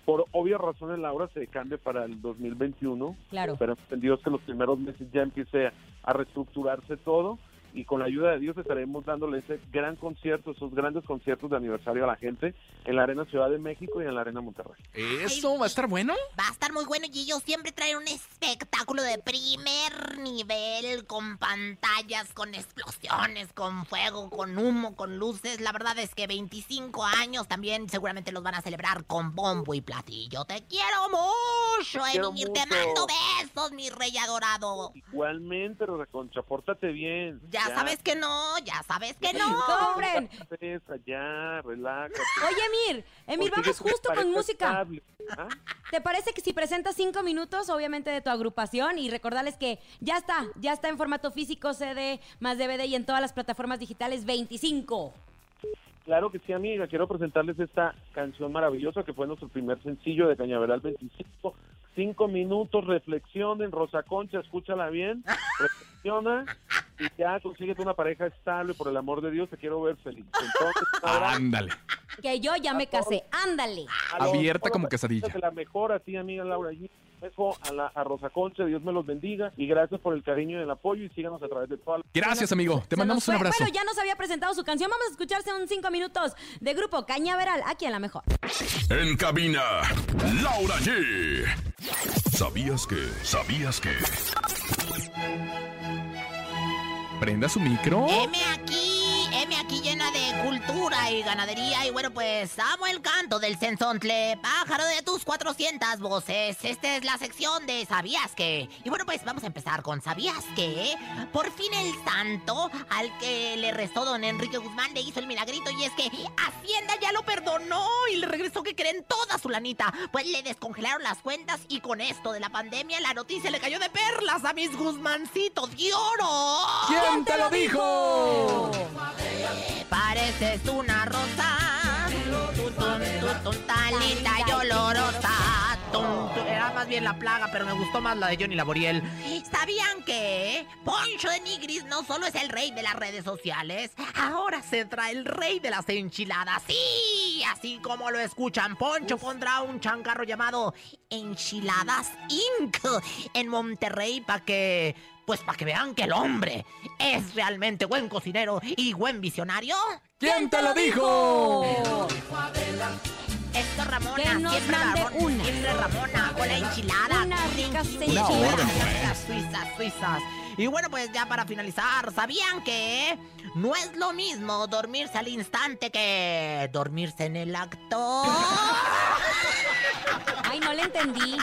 Por obvias razones, Laura se cambia para el 2021. Claro. Pero entendidos que los primeros meses ya empiece a reestructurarse todo y con la ayuda de Dios estaremos dándole ese gran concierto, esos grandes conciertos de aniversario a la gente en la Arena Ciudad de México y en la Arena Monterrey. ¿Eso va a estar bueno? Va a estar muy bueno y ellos siempre traen un espectáculo de primer nivel con pantallas, con explosiones, con fuego, con humo, con luces. La verdad es que 25 años también seguramente los van a celebrar con bombo y platillo. Te quiero mucho, quiero. Te mucho. mando besos, mi rey adorado. Igualmente, Rosa Concha, pórtate bien. Ya, sabes que no, ya sabes que no. Compren. Ya, relájate. Oye, Emir, Emir, vamos justo con música. estable, ¿ah? ¿Te parece que si presentas cinco minutos, obviamente, de tu agrupación y recordarles que ya está, ya está en formato físico, CD, más DVD y en todas las plataformas digitales 25? Claro que sí, amiga. Quiero presentarles esta canción maravillosa que fue nuestro primer sencillo de Cañaveral 25. Cinco minutos, reflexionen, Rosa Concha, escúchala bien, reflexiona y ya consíguete una pareja estable, por el amor de Dios, te quiero ver feliz. Entonces, ahora, Ándale. Que yo ya me casé. Ándale. Abierta como quesadilla. la mejor a ti, amiga Laura. Y beso a, la, a Rosa Concha, Dios me los bendiga y gracias por el cariño y el apoyo y síganos a través de toda la... Gracias, amigo. Te Se mandamos un abrazo. Bueno, ya nos había presentado su canción. Vamos a escucharse un cinco minutos de grupo Cañaveral, aquí en la mejor. En cabina, Laura G. ¿Sabías que? ¿Sabías que? Prenda su micro. M aquí, M aquí llena de cultura y ganadería. Y bueno, pues amo el canto del censontle, pájaro de tus 400 voces. Esta es la sección de ¿Sabías qué? Y bueno, pues vamos a empezar con ¿Sabías qué? Por fin el santo al que le restó don Enrique Guzmán le hizo el milagrito. Y es que Hacienda ya lo perdonó y le regresó que creen toda su lanita. Pues le descongelaron las cuentas y con esto de la pandemia la noticia le cayó de perlas a mis Guzmancitos de oro. ¿Quién te lo dijo? Pareces una rosa, tan linda y olorosa. Era más bien la plaga, pero me gustó más la de Johnny Laboriel. ¿Sabían que Poncho de Nigris no solo es el rey de las redes sociales? Ahora se trae el rey de las enchiladas. Sí, así como lo escuchan, Poncho pondrá un chancarro llamado Enchiladas Inc. en Monterrey para que pues para que vean que el hombre es realmente buen cocinero y buen visionario. ¿Quién te lo dijo? Esto es Ramona, Que nos siempre mande Ramona, una. siempre Ramona, con la enchilada. Una orden, unas suizas, suizas. Y bueno, pues ya para finalizar, ¿sabían que no es lo mismo dormirse al instante que dormirse en el acto? Ay, no le entendí.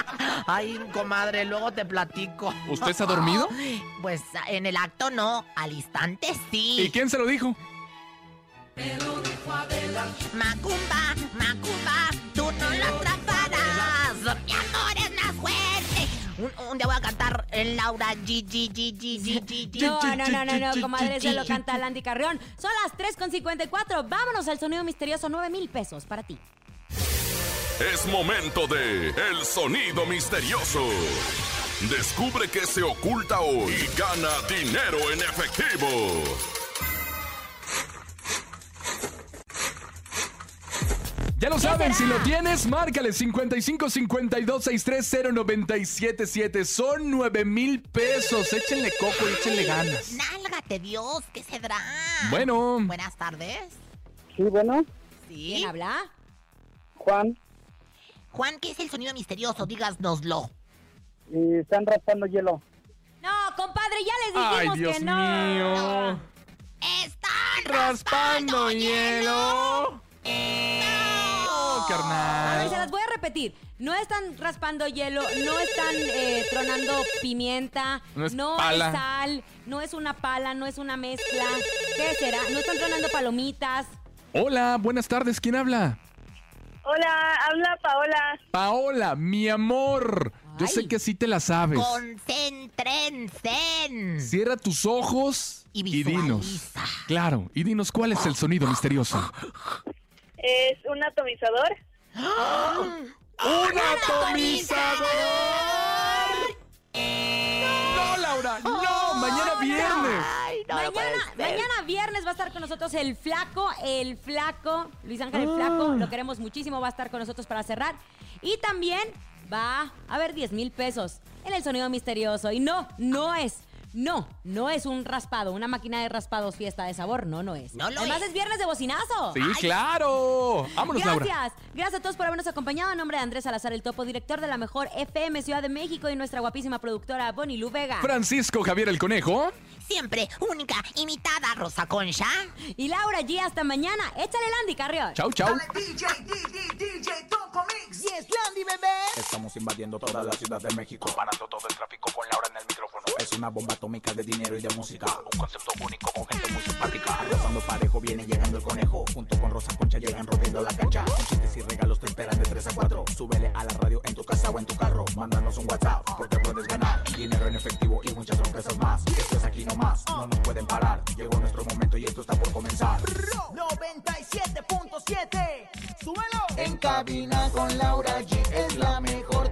Ay, comadre, luego te platico. ¿Usted se ha dormido? Pues en el acto no, al instante sí. ¿Y quién se lo dijo? Macumba, Macumba, tú no lo atraparás. Mi amor es más fuerte. Un, un día voy a cantar en Laura G, G, G, G, G, G, G. No, no, no, no, no, comadre, se lo canta Landy Carrión. Son las 3.54. Vámonos al sonido misterioso. 9 mil pesos para ti. Es momento de El Sonido Misterioso. Descubre qué se oculta hoy y gana dinero en efectivo. Ya lo saben, si lo tienes, márcale 55 52 630 977. Son 9 mil pesos. Échenle coco y échenle ganas. Nálgate Dios, ¿qué se dará? Bueno. Buenas tardes. Sí, bueno, ¿Sí? ¿Quién habla? Juan, Juan, ¿qué es el sonido misterioso? Díganoslo. y están raspando hielo. No, compadre, ya les dijimos Ay, Dios que no. mío. ¡Están Raspando hielo. A ver, se las voy a repetir. No están raspando hielo, no están eh, tronando pimienta, No es pala. sal, no es una pala, no es una mezcla. ¿Qué será? No están tronando palomitas. Hola, buenas tardes. ¿Quién habla? Hola, habla Paola. Paola, mi amor. Yo sé que sí te la sabes. Concéntrense. Cierra tus ojos Y y dinos. Claro, y dinos cuál es el sonido misterioso. Es un atomizador. ¡Un atomizador! ¡No, Laura! ¡No! ¡Mañana viernes! Ay, no, mañana, mañana viernes va a estar con nosotros el flaco, el flaco, Luis Ángel el flaco, Ah. lo queremos muchísimo, va a estar con nosotros para cerrar. Y también va a haber 10 mil pesos en el sonido misterioso. Y no, no es, no, no es un raspado, una máquina de raspados fiesta de sabor, no, no es. No lo Además es. es viernes de bocinazo. ¡Sí, claro! ¡Vámonos, Laura! Gracias, gracias a todos por habernos acompañado. En nombre de Andrés Salazar, el topo, director de la mejor FM Ciudad de México y nuestra guapísima productora Bonnie Lu Vega. Francisco Javier el Conejo. Siempre única, imitada, Rosa Concha. Y Laura G, hasta mañana. Échale Landy, Carrión. Chau, chau. Estamos invadiendo toda la ciudad de México, parando todo el tráfico con Laura en el micrófono. Es una bomba atómica de dinero y de música, un concepto único con gente muy simpática. Arrasando parejo viene llegando el conejo, junto con Rosa Concha llegan rompiendo la cancha. Con chistes y regalos te esperan de 3 a 4. Súbele a la radio en tu casa o en tu carro, mándanos un WhatsApp porque puedes ganar dinero en efectivo y muchas sorpresas más. Esto es aquí nomás, no nos pueden parar. Llegó nuestro momento y esto está por comenzar. 97.7. Súbelo. En cabina con Laura G es la mejor,